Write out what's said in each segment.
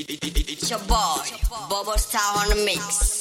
It's your boy, Bobo Star on the mix.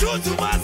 true to myself.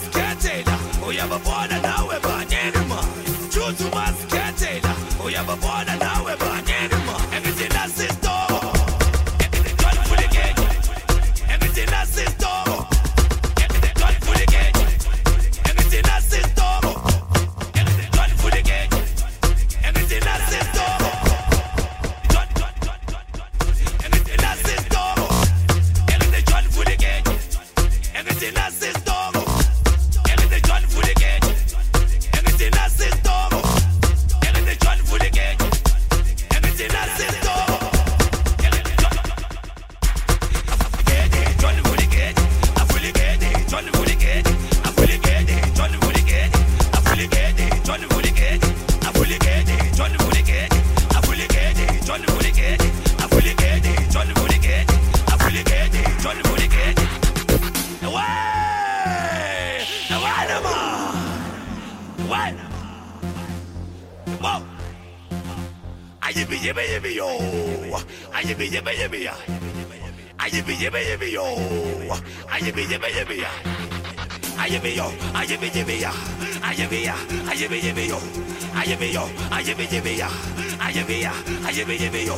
别别别别用，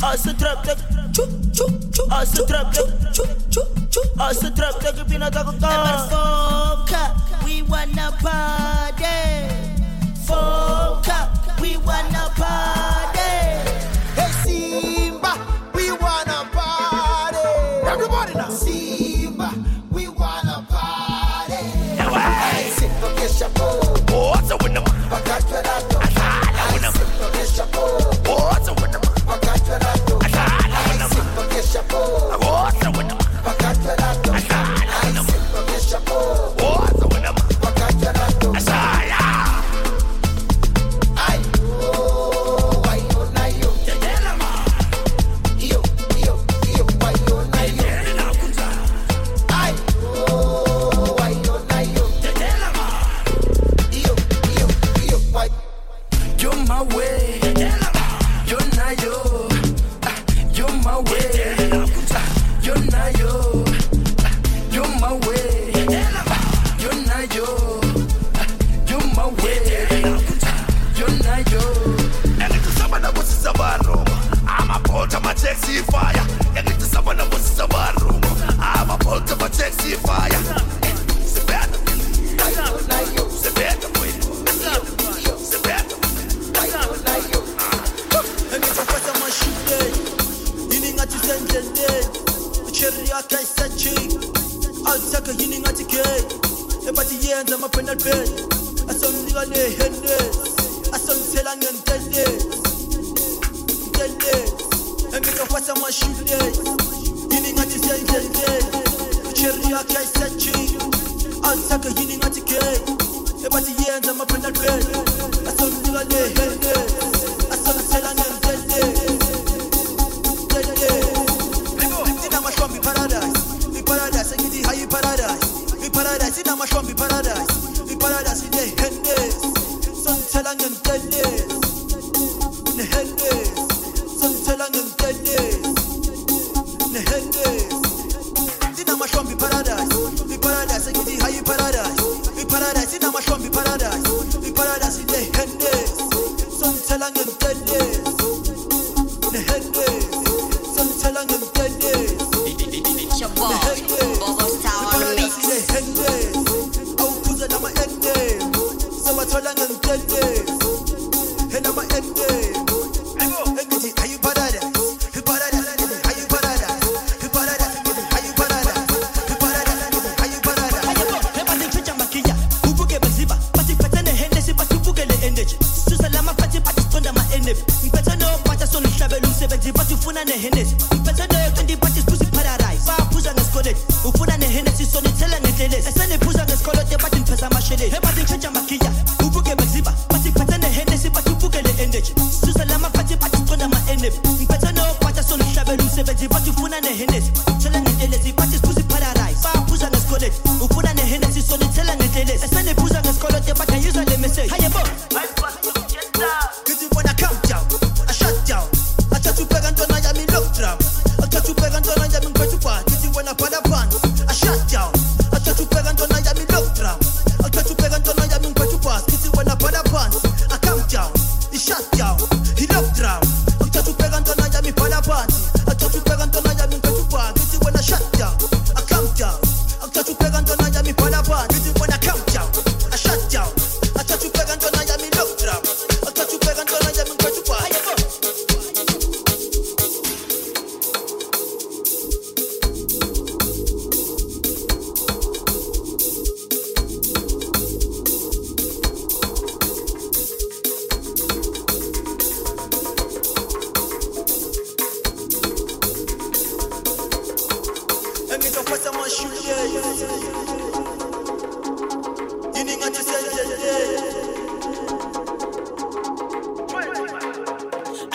Als ze trap tak chup chup chup Als ze trap tak chup chup chup Als ze trap tak je bina tak ka Ever foka We wanna party. Foka We wanna party. Tell her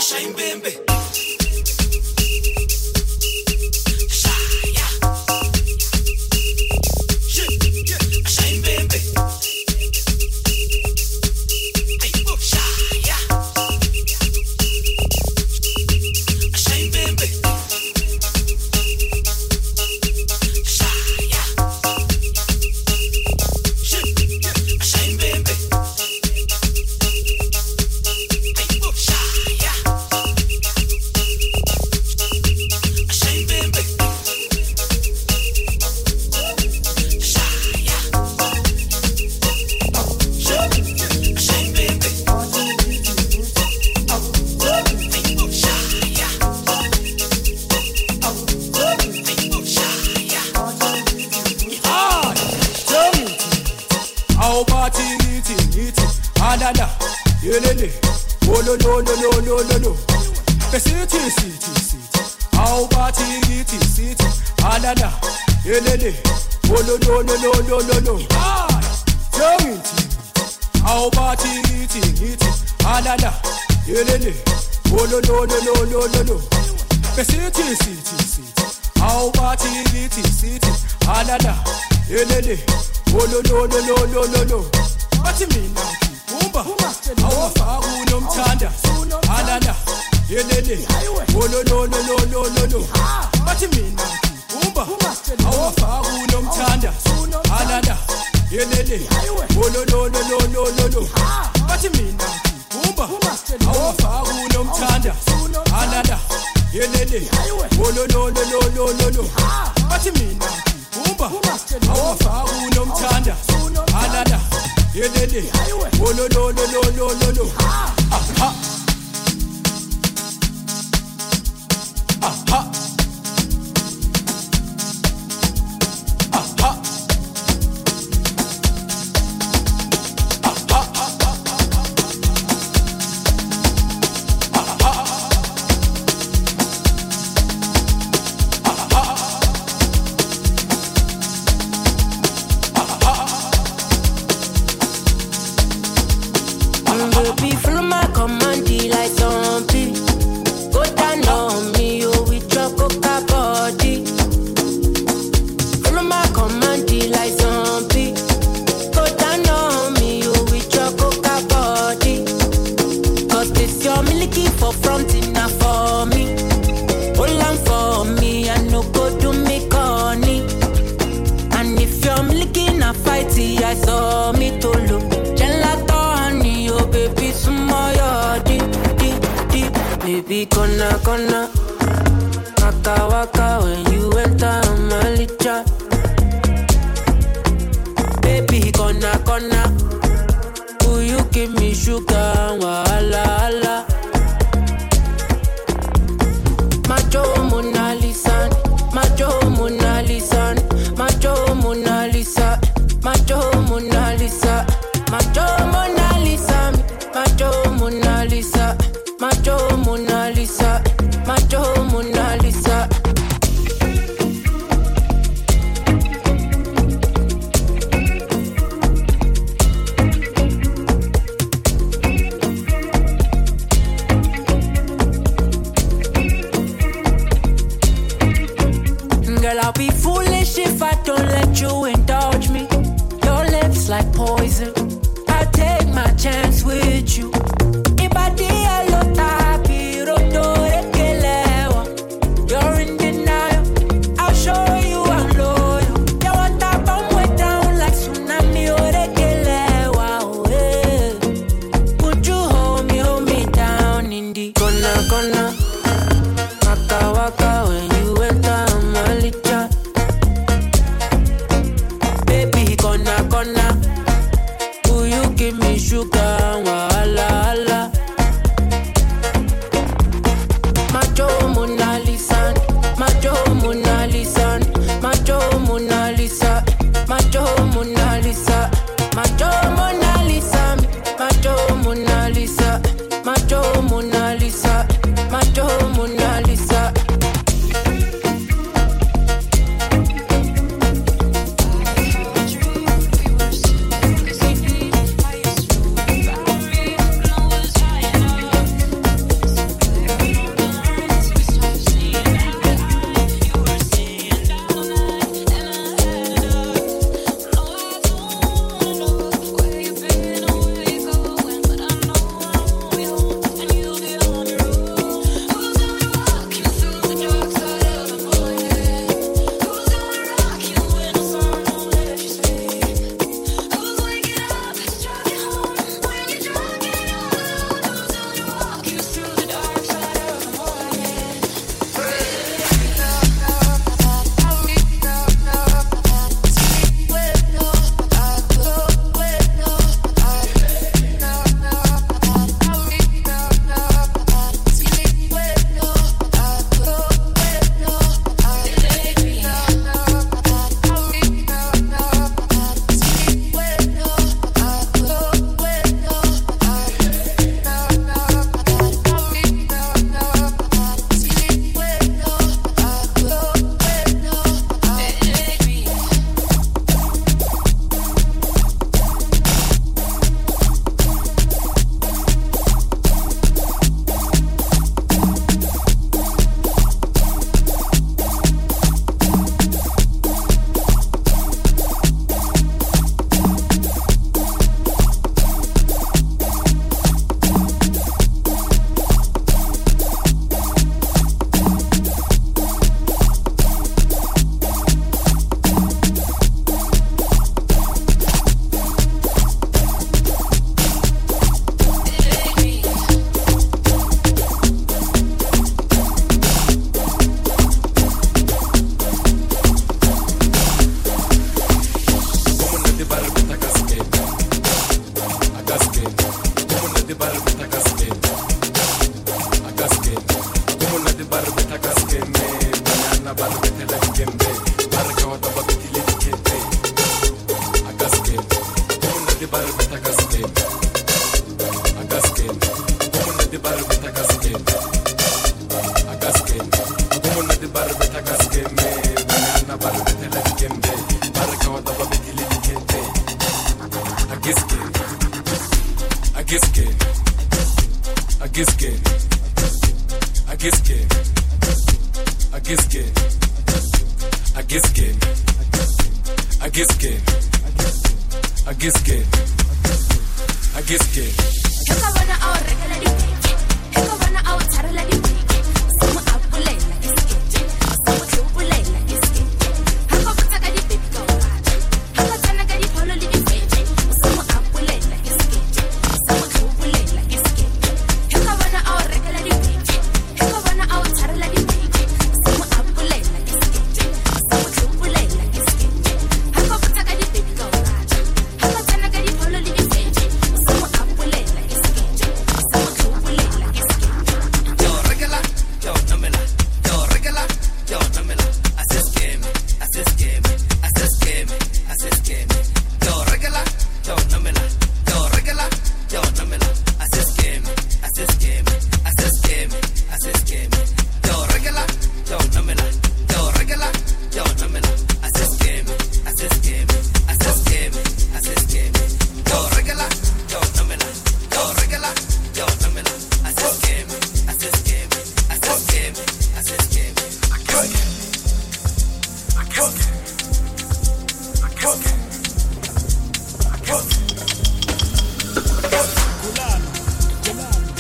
shame, baby.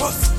us.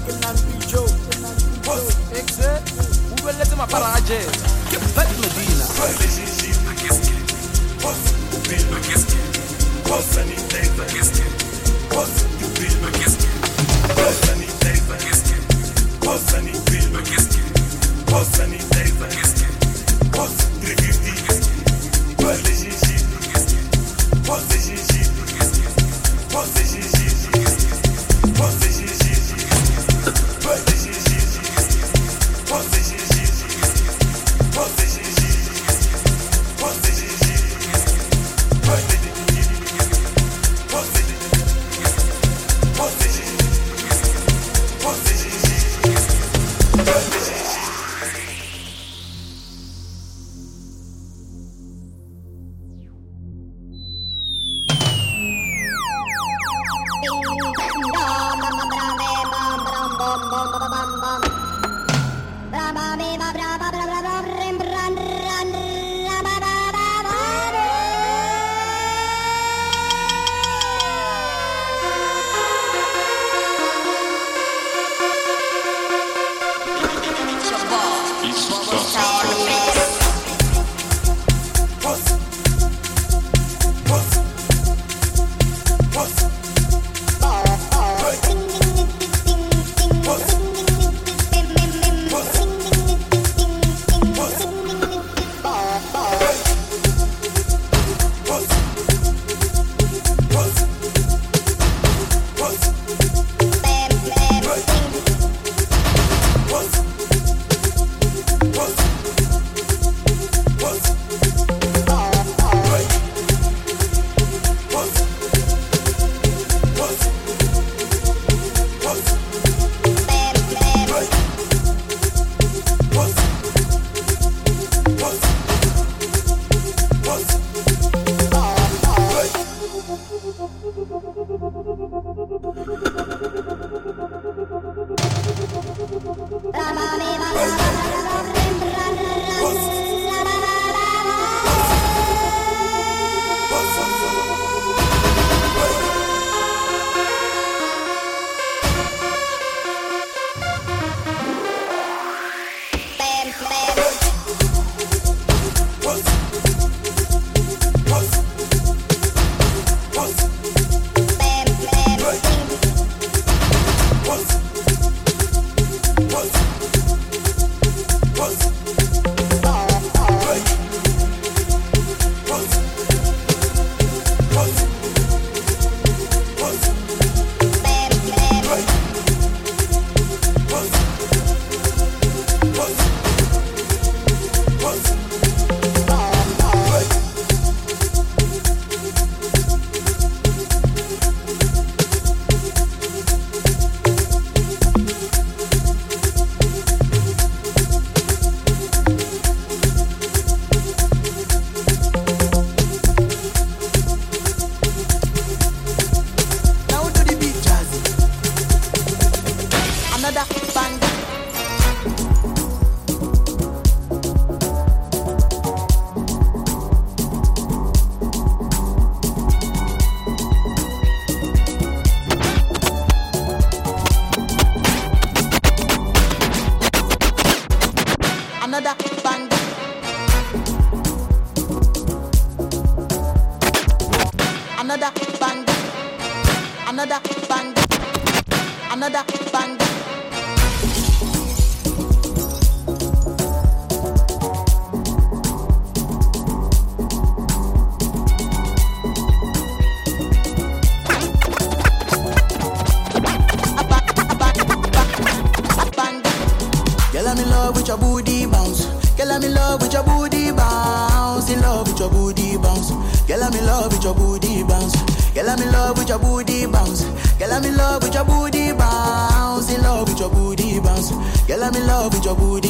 I'm in love with your booty bounce, in love with your booty bounce. Girl, I'm in love with your booty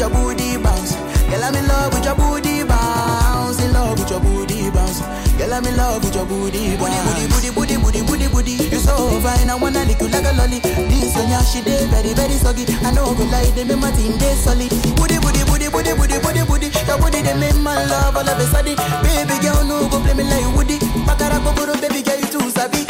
with your booty bounce. Girl, I'm in love with your booty bounce. In love with your booty bounce. Girl, I'm in love with your booty bounce. Booty, booty, booty, booty, booty, booty. You so fine, I wanna lick you like a lolly. This one, yeah, she dey very, very soggy. I know go lie, they make my team dey solid. Booty, booty, booty, booty, booty, booty, booty. Your booty they make my love all of a sudden. Baby girl, no go play me like Woody. Bakara go baby girl, you too sabi.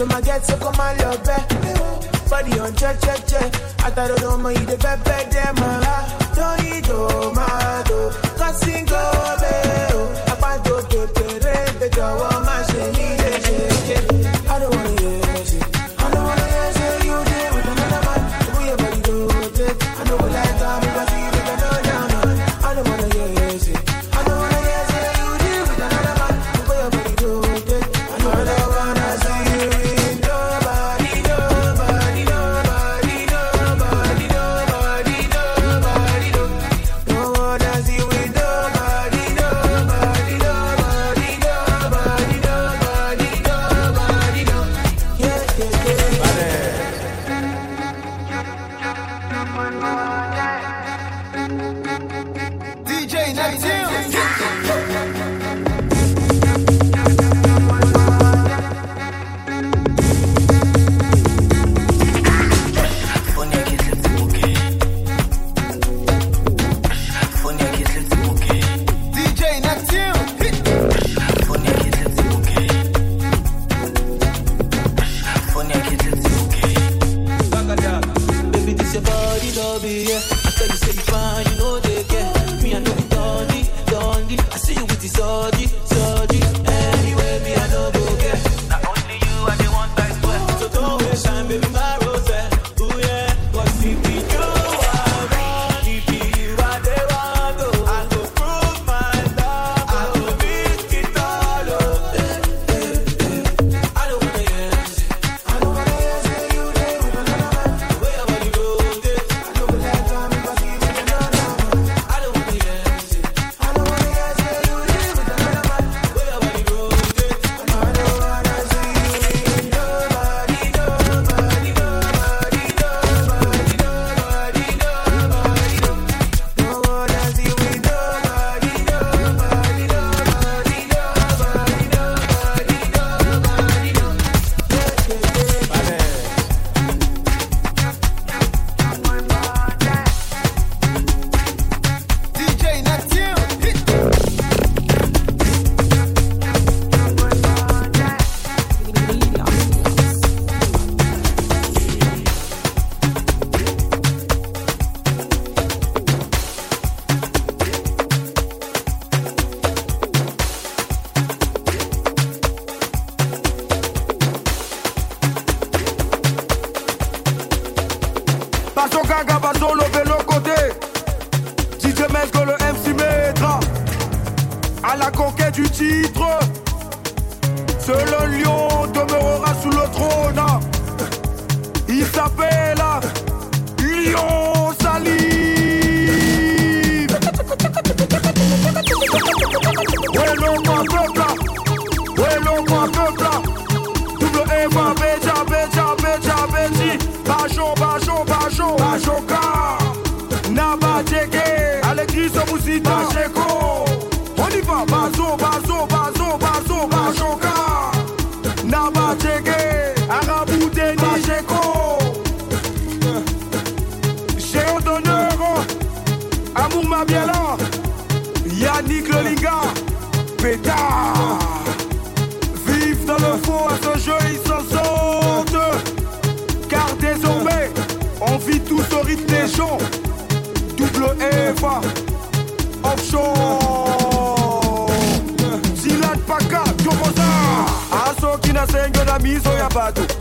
No my get so come on love back. Body on check check check. I thought I don't mind the bad bad damn my Don't eat do my do. Cause single. I find to to to to to to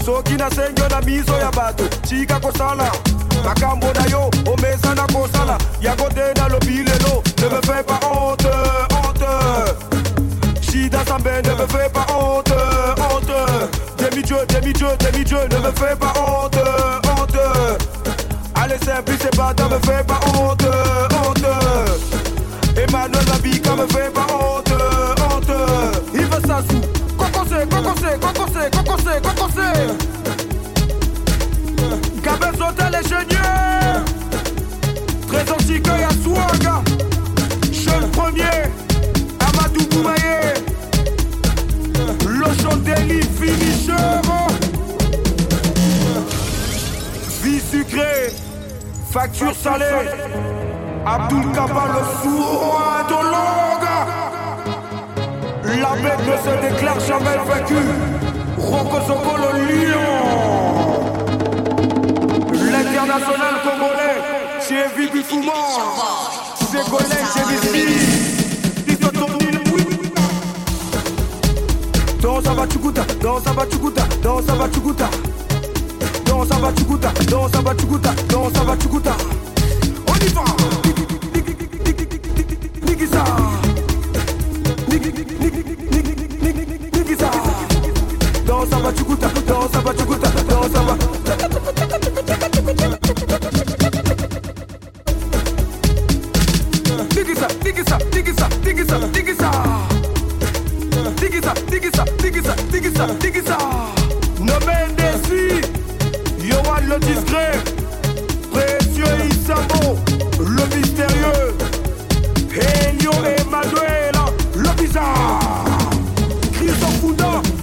bato soki na miso ya bato. Chika kosala makambo na yo omesa na kosala. Yango te nalobi lelo ne me fais pas honte honte. Shida sambe ne me fais pas honte honte. Demi-dieu demi-dieu demi-dieu ne me fais pas honte honte. Allez simplice et bata me fais pas honte honte. Emmanuel Babika me fait pas honte honte. Il veut sait, quand on sait, quand on sait, quand on sait, quand on sait. Cabez hôtel et génieux. Très antique à Swag. Jeune premier, Amadou Boumaye. Le chandelier finisher. Vie sucrée, facture salée. Abdul Kaba le sourd de longue la bête ne se déclare jamais vaincu. Rocco le lion. L'international congolais, c'est Vivi Fouma. C'est Golem, c'est Vivi. Dans sa bachukuta, dans sa bachukuta, dans sa bachukuta. Dans sa bachukuta, dans sa bachukuta, dans sa. On y va. Dans sa bachukuta, dans sa bachukuta, dans sa bachukuta. Digisa, digisa, digisa, digisa, digisa. Digisa, digisa, digisa, digisa, digisa. Nommé Ndesi, Yohan le discret, Précieux le mystérieux, Emmanuel, le bizarre.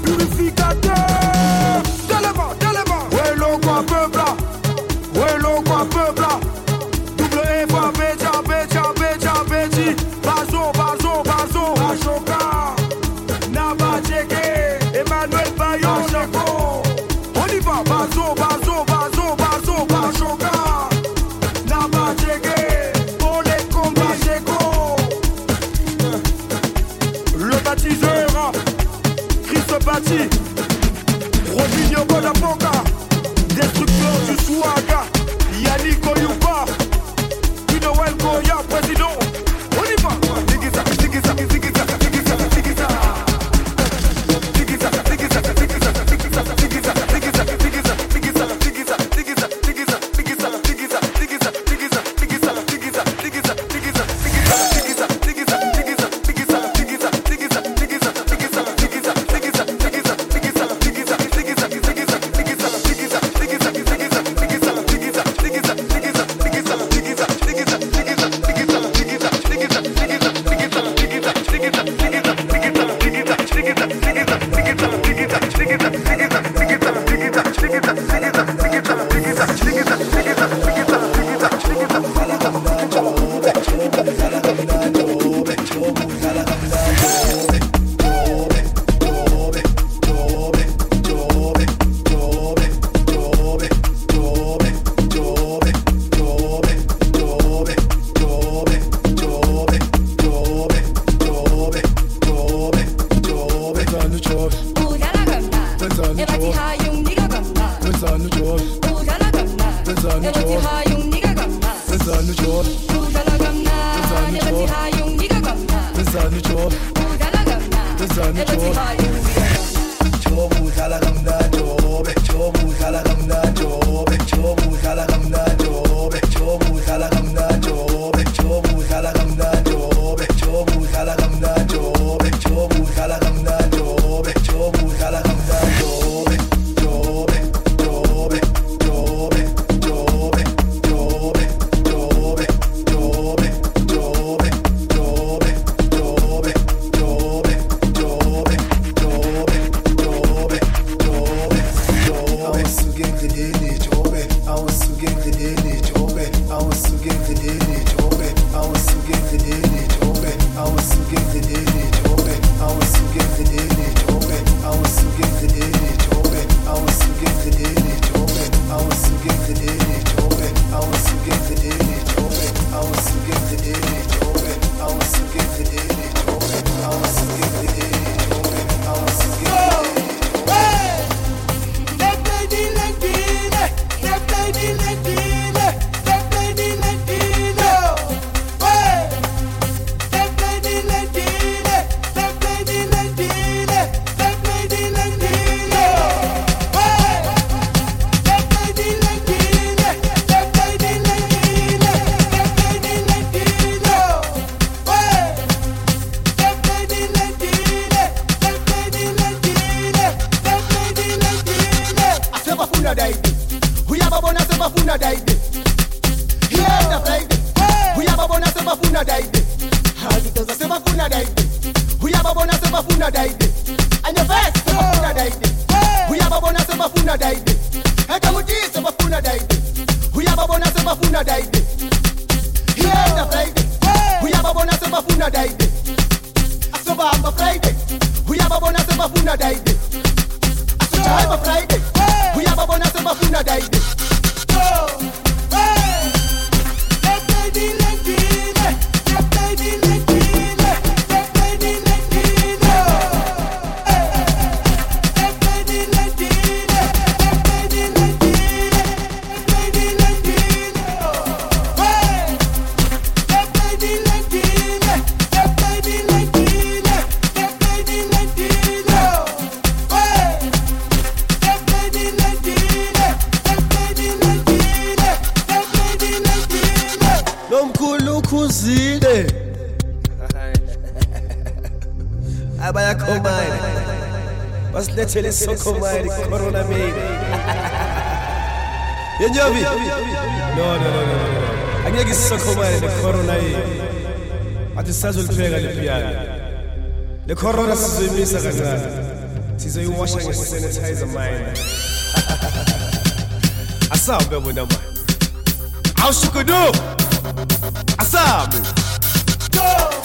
Purificateur. uzile abayakhomane basilethele isokhomane corona mail yenyobi no no no no angeke isisokhomane necorona yini athi sisazulipheka lepiyana lecorona sizoyimisa kancane sizoyiwasha ngesanitizer mine asambe bona mani awushukudu Asabu. Go!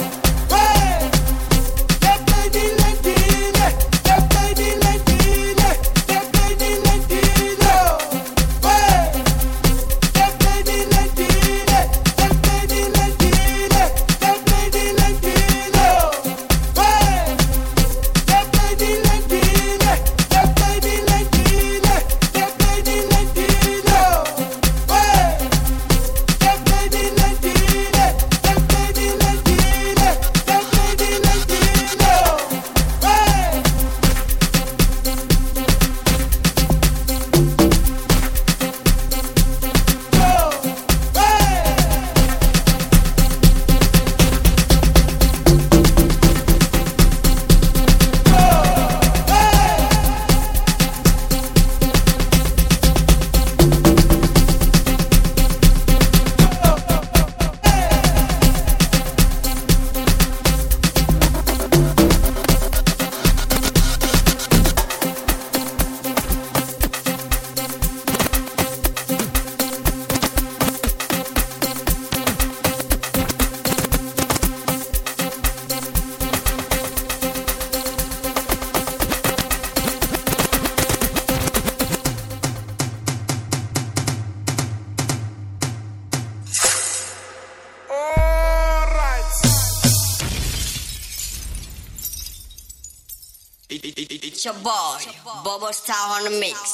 economics